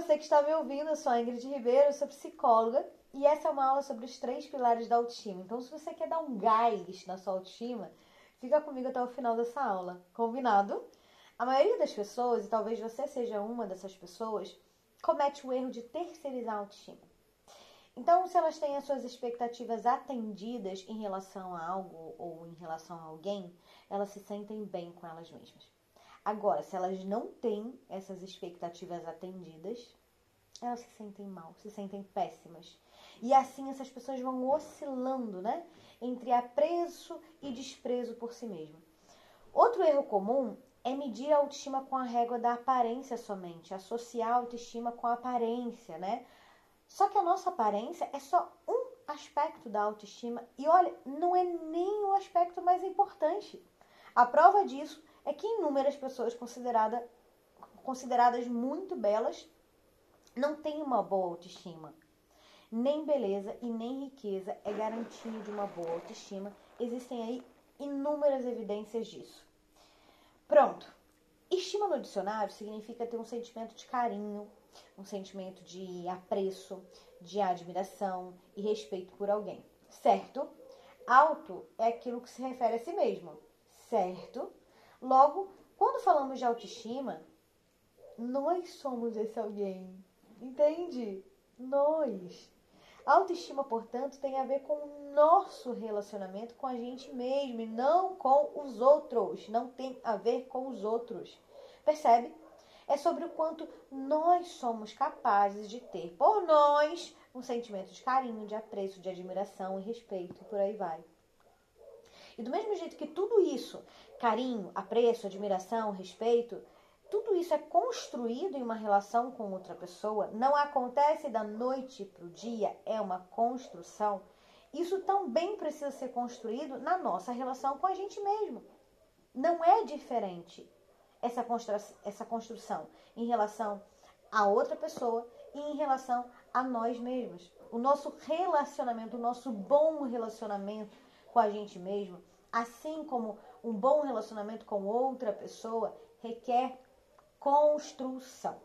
você que está me ouvindo, eu sou a Ingrid Ribeiro, sou psicóloga e essa é uma aula sobre os três pilares da autoestima. Então, se você quer dar um gás na sua autoestima, fica comigo até o final dessa aula, combinado? A maioria das pessoas, e talvez você seja uma dessas pessoas, comete o erro de terceirizar a autoestima. Então, se elas têm as suas expectativas atendidas em relação a algo ou em relação a alguém, elas se sentem bem com elas mesmas. Agora, se elas não têm essas expectativas atendidas, elas se sentem mal, se sentem péssimas. E assim essas pessoas vão oscilando, né? Entre apreço e desprezo por si mesma. Outro erro comum é medir a autoestima com a régua da aparência somente, associar a autoestima com a aparência, né? Só que a nossa aparência é só um aspecto da autoestima e olha, não é nem o aspecto mais importante. A prova disso é que inúmeras pessoas considerada, consideradas muito belas não têm uma boa autoestima. Nem beleza e nem riqueza é garantia de uma boa autoestima. Existem aí inúmeras evidências disso. Pronto. Estima no dicionário significa ter um sentimento de carinho, um sentimento de apreço, de admiração e respeito por alguém, certo? Auto é aquilo que se refere a si mesmo, certo? Logo, quando falamos de autoestima, nós somos esse alguém, entende? Nós. Autoestima, portanto, tem a ver com o nosso relacionamento com a gente mesmo e não com os outros. Não tem a ver com os outros. Percebe? É sobre o quanto nós somos capazes de ter por nós um sentimento de carinho, de apreço, de admiração e respeito e por aí vai. E do mesmo jeito que tudo isso, carinho, apreço, admiração, respeito, tudo isso é construído em uma relação com outra pessoa, não acontece da noite para o dia, é uma construção. Isso também precisa ser construído na nossa relação com a gente mesmo. Não é diferente essa, constru essa construção em relação a outra pessoa e em relação a nós mesmos. O nosso relacionamento, o nosso bom relacionamento com a gente mesmo, assim como um bom relacionamento com outra pessoa, requer construção.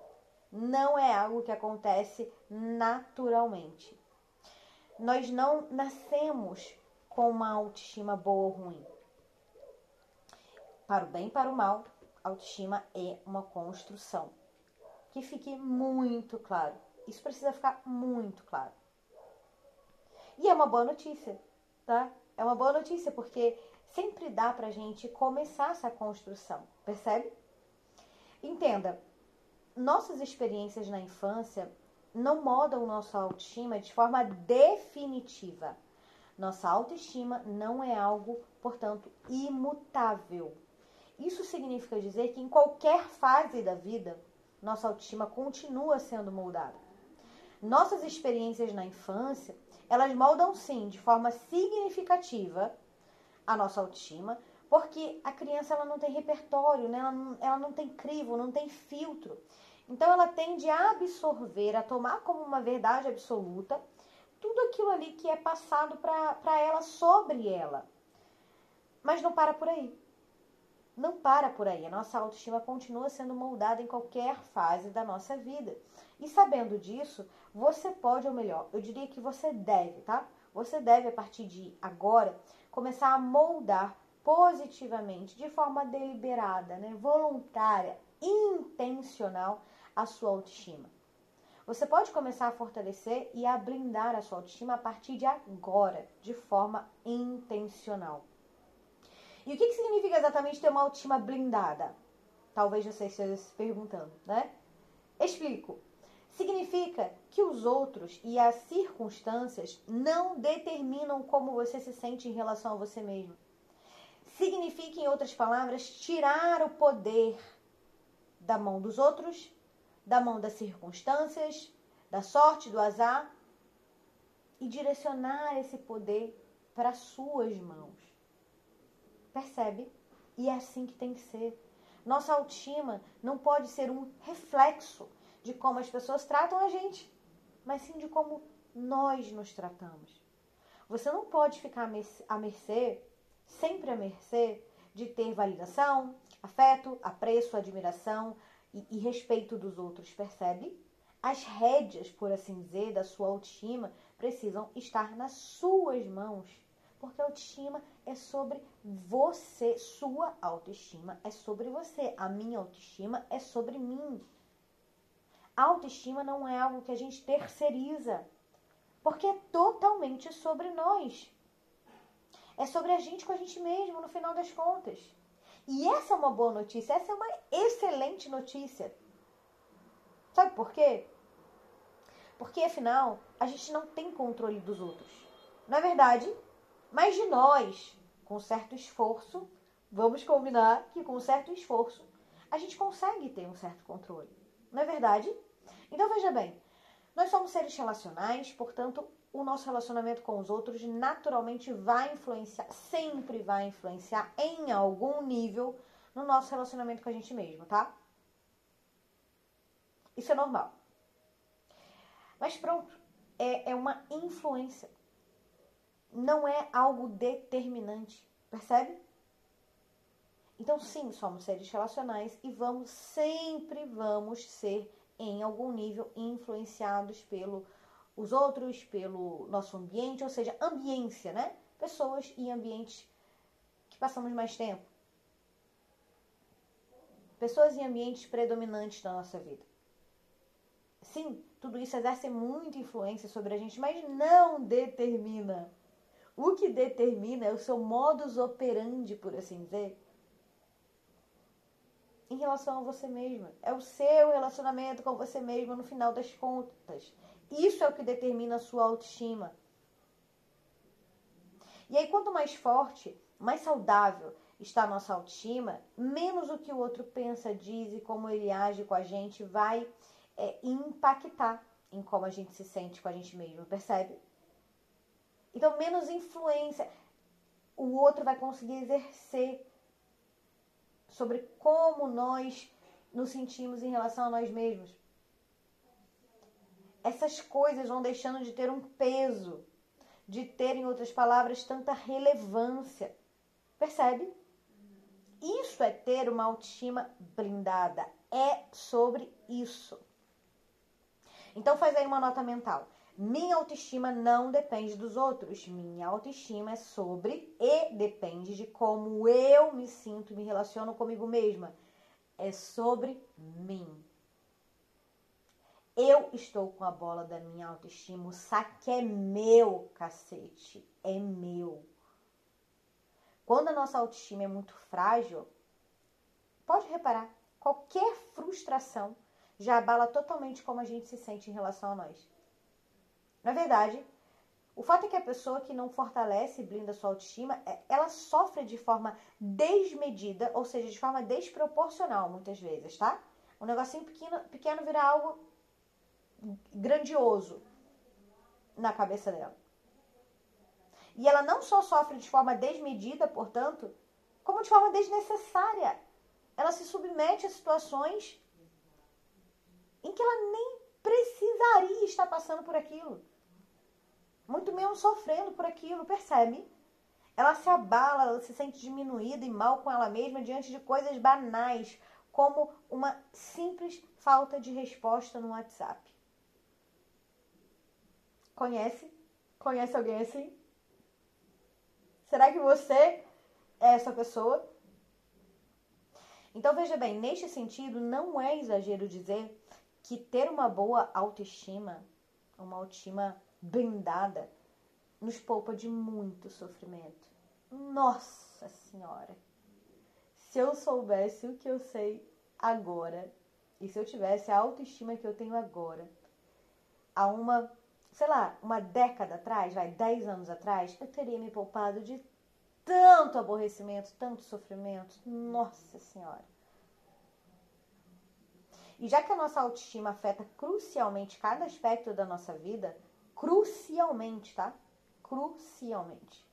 Não é algo que acontece naturalmente. Nós não nascemos com uma autoestima boa ou ruim. Para o bem e para o mal, autoestima é uma construção. Que fique muito claro. Isso precisa ficar muito claro. E é uma boa notícia, tá? É uma boa notícia porque sempre dá pra gente começar essa construção, percebe? Entenda, nossas experiências na infância não modam nossa autoestima de forma definitiva. Nossa autoestima não é algo, portanto, imutável. Isso significa dizer que em qualquer fase da vida, nossa autoestima continua sendo moldada. Nossas experiências na infância, elas moldam sim, de forma significativa, a nossa autoestima, porque a criança ela não tem repertório, né? ela, não, ela não tem crivo, não tem filtro. Então ela tende a absorver, a tomar como uma verdade absoluta tudo aquilo ali que é passado para ela sobre ela. Mas não para por aí. Não para por aí. A nossa autoestima continua sendo moldada em qualquer fase da nossa vida. E sabendo disso, você pode, ou melhor, eu diria que você deve, tá? Você deve, a partir de agora, começar a moldar positivamente, de forma deliberada, né, voluntária, intencional, a sua autoestima. Você pode começar a fortalecer e a blindar a sua autoestima a partir de agora, de forma intencional. E o que, que significa exatamente ter uma autoestima blindada? Talvez você esteja se perguntando, né? Explico. Significa que os outros e as circunstâncias não determinam como você se sente em relação a você mesmo. Significa, em outras palavras, tirar o poder da mão dos outros, da mão das circunstâncias, da sorte, do azar e direcionar esse poder para suas mãos. Percebe? E é assim que tem que ser. Nossa autoestima não pode ser um reflexo de como as pessoas tratam a gente, mas sim de como nós nos tratamos. Você não pode ficar à mercê, sempre à mercê, de ter validação, afeto, apreço, admiração e, e respeito dos outros, percebe? As rédeas, por assim dizer, da sua autoestima precisam estar nas suas mãos. Porque a autoestima é sobre você, sua autoestima é sobre você, a minha autoestima é sobre mim. Autoestima não é algo que a gente terceiriza, porque é totalmente sobre nós. É sobre a gente com a gente mesmo, no final das contas. E essa é uma boa notícia, essa é uma excelente notícia. Sabe por quê? Porque afinal, a gente não tem controle dos outros. Não é verdade? Mas de nós, com certo esforço, vamos combinar que com certo esforço, a gente consegue ter um certo controle. Não é verdade? Então veja bem, nós somos seres relacionais, portanto, o nosso relacionamento com os outros naturalmente vai influenciar, sempre vai influenciar em algum nível no nosso relacionamento com a gente mesmo, tá? Isso é normal. Mas pronto, é, é uma influência. Não é algo determinante, percebe? Então, sim, somos seres relacionais e vamos, sempre vamos ser, em algum nível, influenciados pelo os outros, pelo nosso ambiente, ou seja, ambiência, né? Pessoas e ambientes que passamos mais tempo. Pessoas e ambientes predominantes da nossa vida. Sim, tudo isso exerce muita influência sobre a gente, mas não determina. O que determina é o seu modus operandi, por assim dizer, em relação a você mesma. É o seu relacionamento com você mesma no final das contas. Isso é o que determina a sua autoestima. E aí, quanto mais forte, mais saudável está a nossa autoestima, menos o que o outro pensa, diz e como ele age com a gente vai é, impactar em como a gente se sente com a gente mesmo, percebe? Então, menos influência o outro vai conseguir exercer sobre como nós nos sentimos em relação a nós mesmos essas coisas vão deixando de ter um peso, de ter, em outras palavras, tanta relevância. Percebe? Isso é ter uma autoestima blindada. É sobre isso. Então faz aí uma nota mental. Minha autoestima não depende dos outros. Minha autoestima é sobre e depende de como eu me sinto e me relaciono comigo mesma. É sobre mim. Eu estou com a bola da minha autoestima. O saque é meu, cacete. É meu. Quando a nossa autoestima é muito frágil, pode reparar, qualquer frustração já abala totalmente como a gente se sente em relação a nós. Na verdade, o fato é que a pessoa que não fortalece e blinda sua autoestima, é, ela sofre de forma desmedida, ou seja, de forma desproporcional muitas vezes, tá? Um negocinho pequeno, pequeno vira algo grandioso na cabeça dela. E ela não só sofre de forma desmedida, portanto, como de forma desnecessária. Ela se submete a situações em que ela nem precisaria estar passando por aquilo. Muito menos sofrendo por aquilo, percebe? Ela se abala, ela se sente diminuída e mal com ela mesma diante de coisas banais, como uma simples falta de resposta no WhatsApp. Conhece? Conhece alguém assim? Será que você é essa pessoa? Então veja bem, neste sentido, não é exagero dizer que ter uma boa autoestima, uma autoestima blindada, nos poupa de muito sofrimento. Nossa Senhora! Se eu soubesse o que eu sei agora, e se eu tivesse a autoestima que eu tenho agora, há uma sei lá, uma década atrás, vai, dez anos atrás, eu teria me poupado de tanto aborrecimento, tanto sofrimento. Nossa Senhora. E já que a nossa autoestima afeta crucialmente cada aspecto da nossa vida, crucialmente, tá? Crucialmente.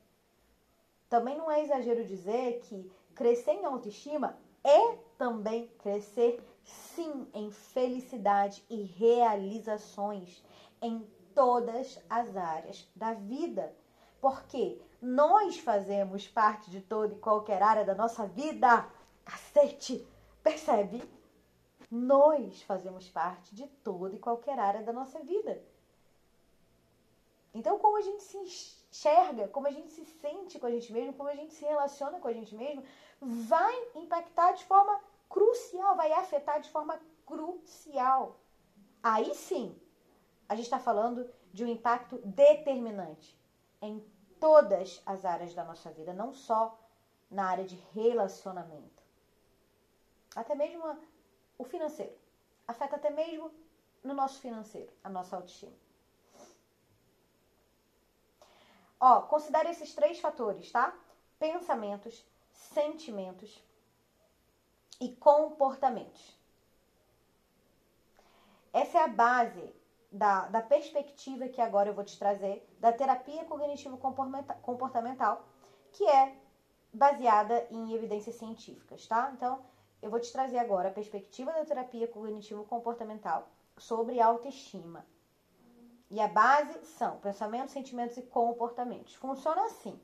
Também não é exagero dizer que crescer em autoestima é também crescer, sim, em felicidade e realizações, em todas as áreas da vida. Porque nós fazemos parte de toda e qualquer área da nossa vida. Cacete! Percebe? Nós fazemos parte de toda e qualquer área da nossa vida. Então, como a gente se enxerga, como a gente se sente com a gente mesmo, como a gente se relaciona com a gente mesmo, vai impactar de forma crucial, vai afetar de forma crucial. Aí sim, a gente está falando de um impacto determinante em todas as áreas da nossa vida, não só na área de relacionamento. Até mesmo o financeiro. Afeta até mesmo no nosso financeiro, a nossa autoestima. Ó, considere esses três fatores, tá? Pensamentos, sentimentos e comportamentos. Essa é a base da, da perspectiva que agora eu vou te trazer da terapia cognitivo-comportamental, que é baseada em evidências científicas, tá? Então, eu vou te trazer agora a perspectiva da terapia cognitivo-comportamental sobre autoestima. E a base são pensamentos, sentimentos e comportamentos. Funciona assim: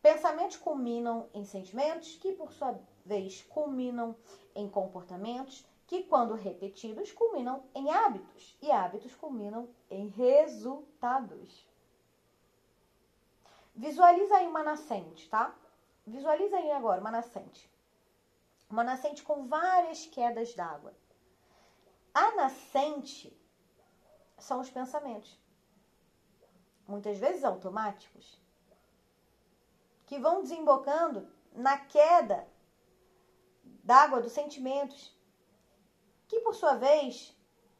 pensamentos culminam em sentimentos, que por sua vez culminam em comportamentos, que quando repetidos culminam em hábitos, e hábitos culminam em resultados. Visualiza aí uma nascente, tá? Visualiza aí agora uma nascente. Uma nascente com várias quedas d'água. A nascente são os pensamentos, muitas vezes automáticos, que vão desembocando na queda d'água dos sentimentos, que por sua vez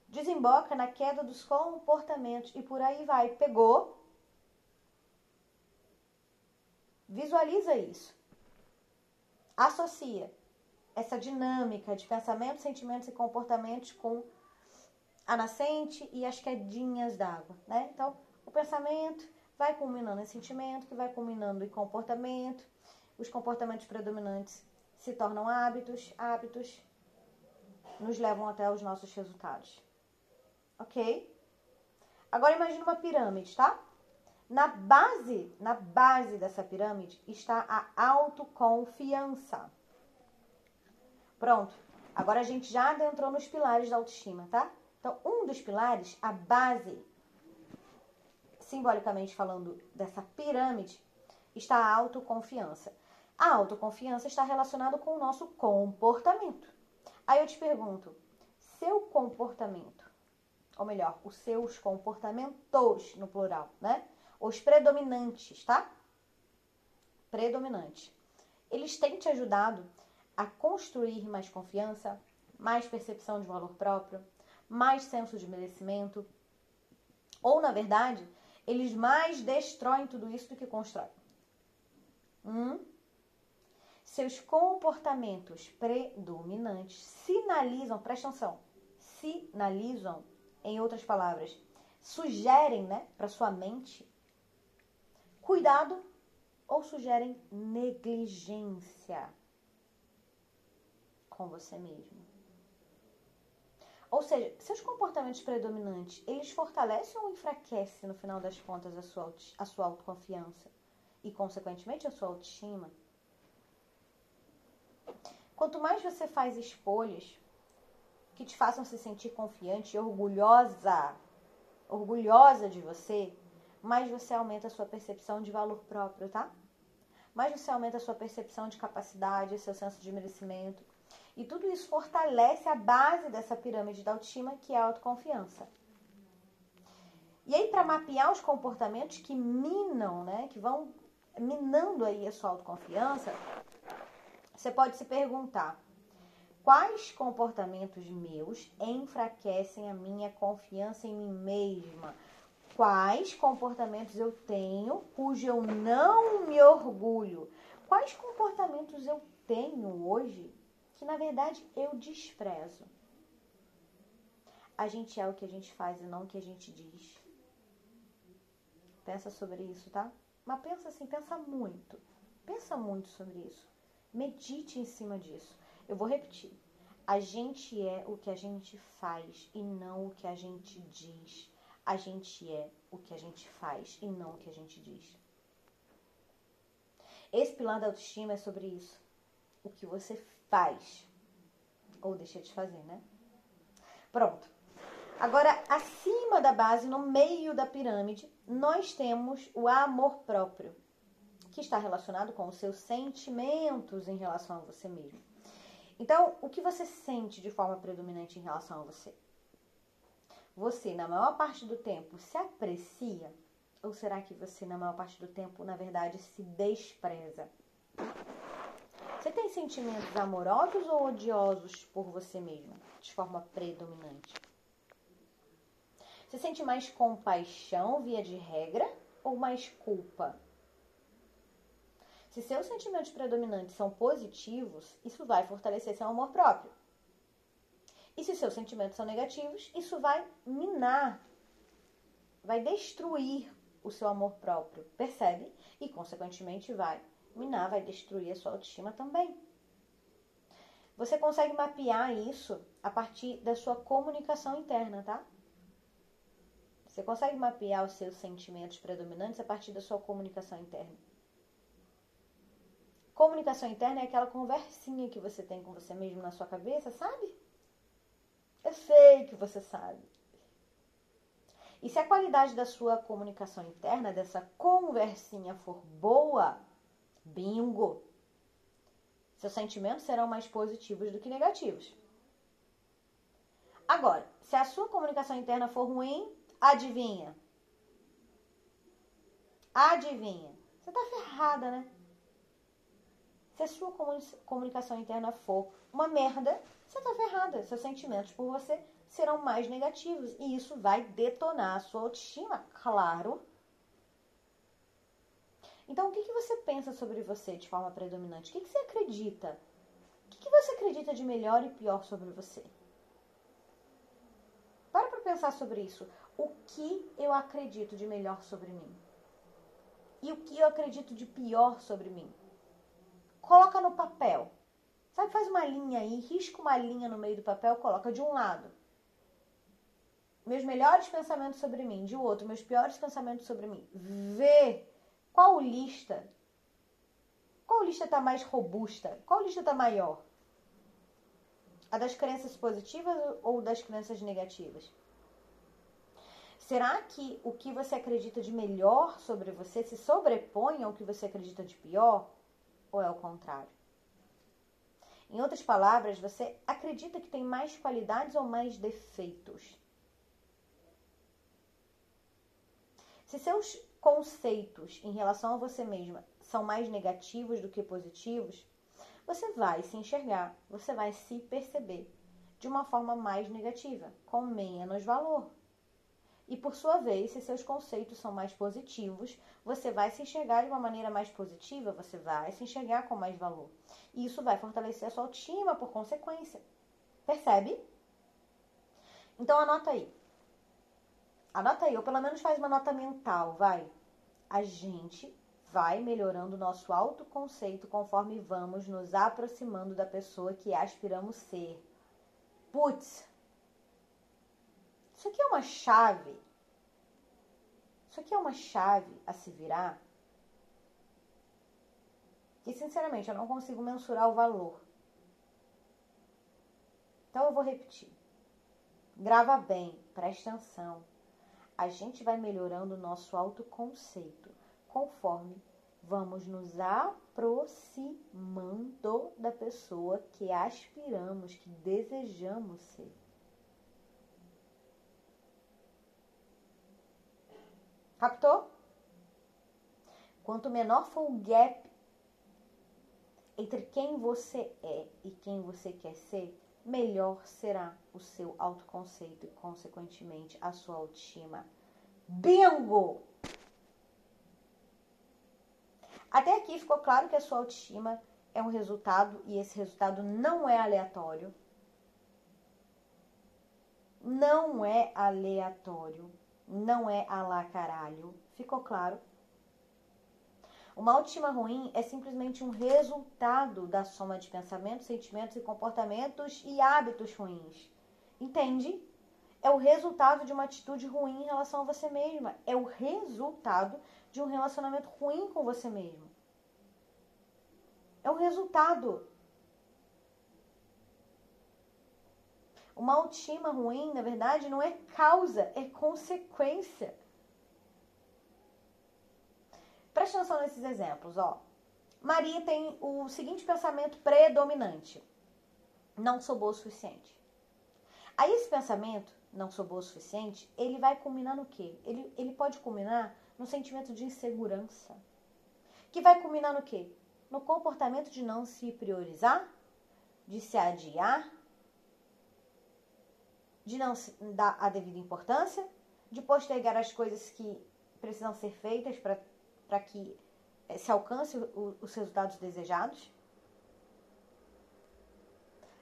desemboca na queda dos comportamentos e por aí vai. Pegou? Visualiza isso. Associa essa dinâmica de pensamentos, sentimentos e comportamentos com a nascente e as quedinhas d'água, né? Então, o pensamento vai culminando em sentimento, que vai culminando em comportamento. Os comportamentos predominantes se tornam hábitos, hábitos nos levam até os nossos resultados. Ok? Agora imagine uma pirâmide, tá? Na base, na base dessa pirâmide está a autoconfiança. Pronto. Agora a gente já adentrou nos pilares da autoestima, tá? Então, um dos pilares, a base, simbolicamente falando dessa pirâmide, está a autoconfiança. A autoconfiança está relacionada com o nosso comportamento. Aí eu te pergunto, seu comportamento, ou melhor, os seus comportamentos no plural, né? Os predominantes, tá? Predominantes. Eles têm te ajudado a construir mais confiança, mais percepção de valor próprio, mais senso de merecimento. Ou, na verdade, eles mais destroem tudo isso do que constroem. Hum? Seus comportamentos predominantes sinalizam, presta atenção, sinalizam, em outras palavras, sugerem né, para sua mente cuidado ou sugerem negligência com você mesmo. Ou seja, seus comportamentos predominantes, eles fortalecem ou enfraquecem, no final das contas, a sua, a sua autoconfiança e, consequentemente, a sua autoestima? Quanto mais você faz escolhas que te façam se sentir confiante e orgulhosa, orgulhosa de você, mais você aumenta a sua percepção de valor próprio, tá? Mais você aumenta a sua percepção de capacidade, seu senso de merecimento. E tudo isso fortalece a base dessa pirâmide da autoestima, que é a autoconfiança. E aí, para mapear os comportamentos que minam, né, que vão minando aí a sua autoconfiança, você pode se perguntar: quais comportamentos meus enfraquecem a minha confiança em mim mesma? Quais comportamentos eu tenho cujo eu não me orgulho? Quais comportamentos eu tenho hoje que na verdade eu desprezo? A gente é o que a gente faz e não o que a gente diz. Pensa sobre isso, tá? Mas pensa assim, pensa muito. Pensa muito sobre isso. Medite em cima disso. Eu vou repetir. A gente é o que a gente faz e não o que a gente diz. A gente é o que a gente faz e não o que a gente diz. Esse pilar da autoestima é sobre isso. O que você faz ou deixa de fazer, né? Pronto. Agora, acima da base, no meio da pirâmide, nós temos o amor próprio, que está relacionado com os seus sentimentos em relação a você mesmo. Então, o que você sente de forma predominante em relação a você? Você, na maior parte do tempo, se aprecia? Ou será que você, na maior parte do tempo, na verdade, se despreza? Você tem sentimentos amorosos ou odiosos por você mesma, de forma predominante? Você sente mais compaixão, via de regra, ou mais culpa? Se seus sentimentos predominantes são positivos, isso vai fortalecer seu amor próprio. E se seus sentimentos são negativos, isso vai minar, vai destruir o seu amor próprio, percebe? E, consequentemente, vai minar, vai destruir a sua autoestima também. Você consegue mapear isso a partir da sua comunicação interna, tá? Você consegue mapear os seus sentimentos predominantes a partir da sua comunicação interna. Comunicação interna é aquela conversinha que você tem com você mesmo na sua cabeça, sabe? Eu sei que você sabe. E se a qualidade da sua comunicação interna, dessa conversinha for boa, bingo! Seus sentimentos serão mais positivos do que negativos. Agora, se a sua comunicação interna for ruim, Adivinha? Adivinha? Você tá ferrada, né? Se a sua comunicação interna for uma merda, você tá ferrada. Seus sentimentos por você serão mais negativos e isso vai detonar a sua autoestima, claro. Então, o que, que você pensa sobre você de forma predominante? O que, que você acredita? O que, que você acredita de melhor e pior sobre você? Para para pensar sobre isso o que eu acredito de melhor sobre mim e o que eu acredito de pior sobre mim. Coloca no papel. Sabe, faz uma linha aí, risca uma linha no meio do papel, coloca de um lado meus melhores pensamentos sobre mim, de outro, meus piores pensamentos sobre mim. Vê qual lista, qual lista está mais robusta, qual lista está maior. A das crenças positivas ou das crenças negativas? Será que o que você acredita de melhor sobre você se sobrepõe ao que você acredita de pior? Ou é o contrário? Em outras palavras, você acredita que tem mais qualidades ou mais defeitos? Se seus conceitos em relação a você mesma são mais negativos do que positivos, você vai se enxergar, você vai se perceber de uma forma mais negativa, com menos valor. E por sua vez, se seus conceitos são mais positivos, você vai se enxergar de uma maneira mais positiva, você vai se enxergar com mais valor. E isso vai fortalecer a sua autoestima por consequência. Percebe? Então anota aí. Anota aí, ou pelo menos faz uma nota mental, vai. A gente vai melhorando o nosso autoconceito conforme vamos nos aproximando da pessoa que aspiramos ser. Putz, isso aqui é uma chave. Isso aqui é uma chave a se virar. Que sinceramente eu não consigo mensurar o valor. Então eu vou repetir. Grava bem, presta atenção. A gente vai melhorando o nosso autoconceito conforme vamos nos aproximando da pessoa que aspiramos, que desejamos ser. Captou? Quanto menor for o gap entre quem você é e quem você quer ser, melhor será o seu autoconceito e, consequentemente, a sua autoestima. Bingo! Até aqui ficou claro que a sua autoestima é um resultado e esse resultado não é aleatório. Não é aleatório não é a lá caralho. Ficou claro? Uma autoestima ruim é simplesmente um resultado da soma de pensamentos, sentimentos e comportamentos e hábitos ruins. Entende? É o resultado de uma atitude ruim em relação a você mesma. É o resultado de um relacionamento ruim com você mesmo. É o resultado. Uma autoestima ruim, na verdade, não é causa, é consequência. Atenção nesses exemplos, ó. Maria tem o seguinte pensamento predominante: não sou boa o suficiente. Aí esse pensamento, não sou boa o suficiente, ele vai culminar no quê? Ele, ele pode culminar no sentimento de insegurança. Que vai culminar no quê? No comportamento de não se priorizar, de se adiar, de não dar a devida importância, de postergar as coisas que precisam ser feitas para que eh, se alcance os resultados desejados.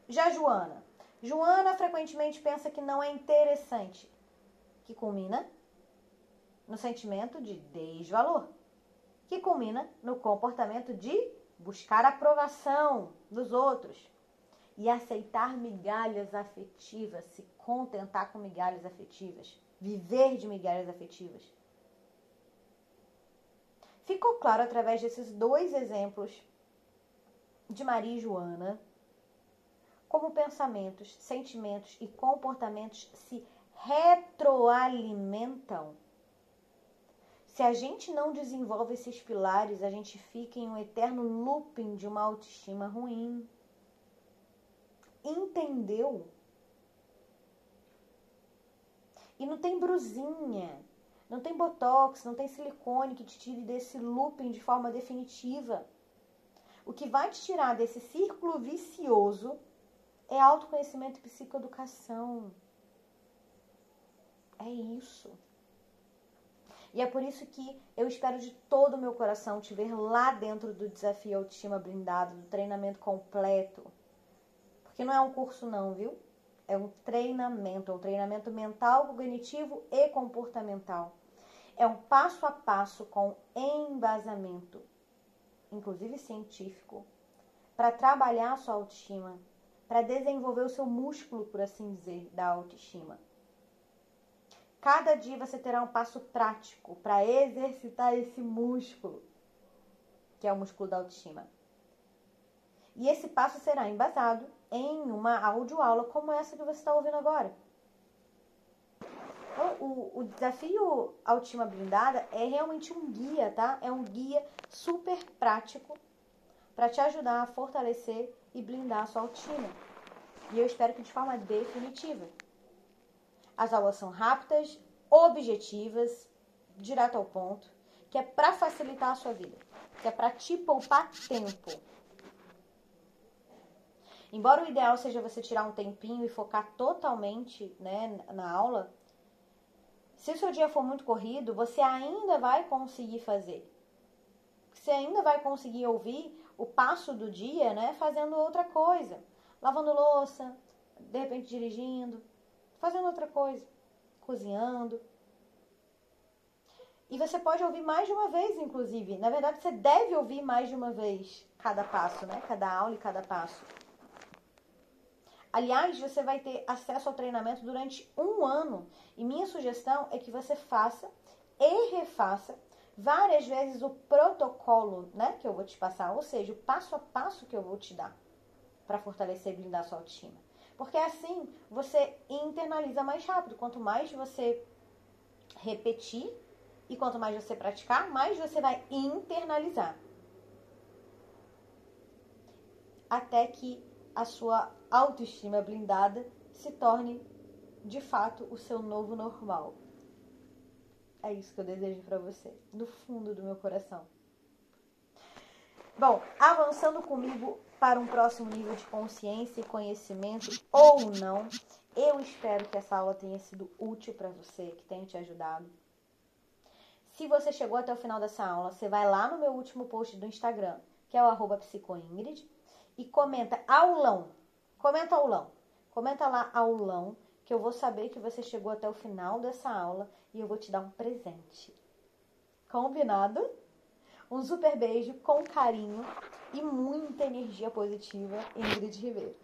Já Joana. Joana frequentemente pensa que não é interessante, que culmina no sentimento de desvalor, que culmina no comportamento de buscar aprovação dos outros e aceitar migalhas afetivas, se contentar com migalhas afetivas, viver de migalhas afetivas. Ficou claro através desses dois exemplos de Maria e Joana como pensamentos, sentimentos e comportamentos se retroalimentam. Se a gente não desenvolve esses pilares, a gente fica em um eterno looping de uma autoestima ruim. Entendeu? E não tem brusinha, não tem botox, não tem silicone que te tire desse looping de forma definitiva. O que vai te tirar desse círculo vicioso é autoconhecimento e psicoeducação. É isso. E é por isso que eu espero de todo o meu coração te ver lá dentro do desafio Autoestima Blindado, do treinamento completo. Porque não é um curso não, viu? É um treinamento, um treinamento mental, cognitivo e comportamental. É um passo a passo com embasamento, inclusive científico, para trabalhar a sua autoestima, para desenvolver o seu músculo, por assim dizer, da autoestima. Cada dia você terá um passo prático para exercitar esse músculo, que é o músculo da autoestima. E esse passo será embasado em uma audioaula como essa que você está ouvindo agora. O, o desafio Autoestima Blindada é realmente um guia, tá? É um guia super prático para te ajudar a fortalecer e blindar a sua autoestima. E eu espero que de forma definitiva. As aulas são rápidas, objetivas, direto ao ponto, que é para facilitar a sua vida, que é para te poupar tempo. Embora o ideal seja você tirar um tempinho e focar totalmente né, na aula, se o seu dia for muito corrido, você ainda vai conseguir fazer. Você ainda vai conseguir ouvir o passo do dia, né, fazendo outra coisa, lavando louça, de repente dirigindo, fazendo outra coisa, cozinhando. E você pode ouvir mais de uma vez, inclusive. Na verdade, você deve ouvir mais de uma vez cada passo, né? Cada aula e cada passo. Aliás, você vai ter acesso ao treinamento durante um ano. E minha sugestão é que você faça e refaça várias vezes o protocolo, né, que eu vou te passar, ou seja, o passo a passo que eu vou te dar para fortalecer e blindar sua autoestima. Porque assim você internaliza mais rápido. Quanto mais você repetir e quanto mais você praticar, mais você vai internalizar. Até que a sua autoestima blindada se torne de fato o seu novo normal. É isso que eu desejo para você, do fundo do meu coração. Bom, avançando comigo para um próximo nível de consciência e conhecimento ou não, eu espero que essa aula tenha sido útil para você, que tenha te ajudado. Se você chegou até o final dessa aula, você vai lá no meu último post do Instagram, que é o arroba psicoingrid, e comenta aulão. Comenta aulão. Comenta lá aulão, que eu vou saber que você chegou até o final dessa aula e eu vou te dar um presente. Combinado? Um super beijo com carinho e muita energia positiva, Ingrid Ribeiro.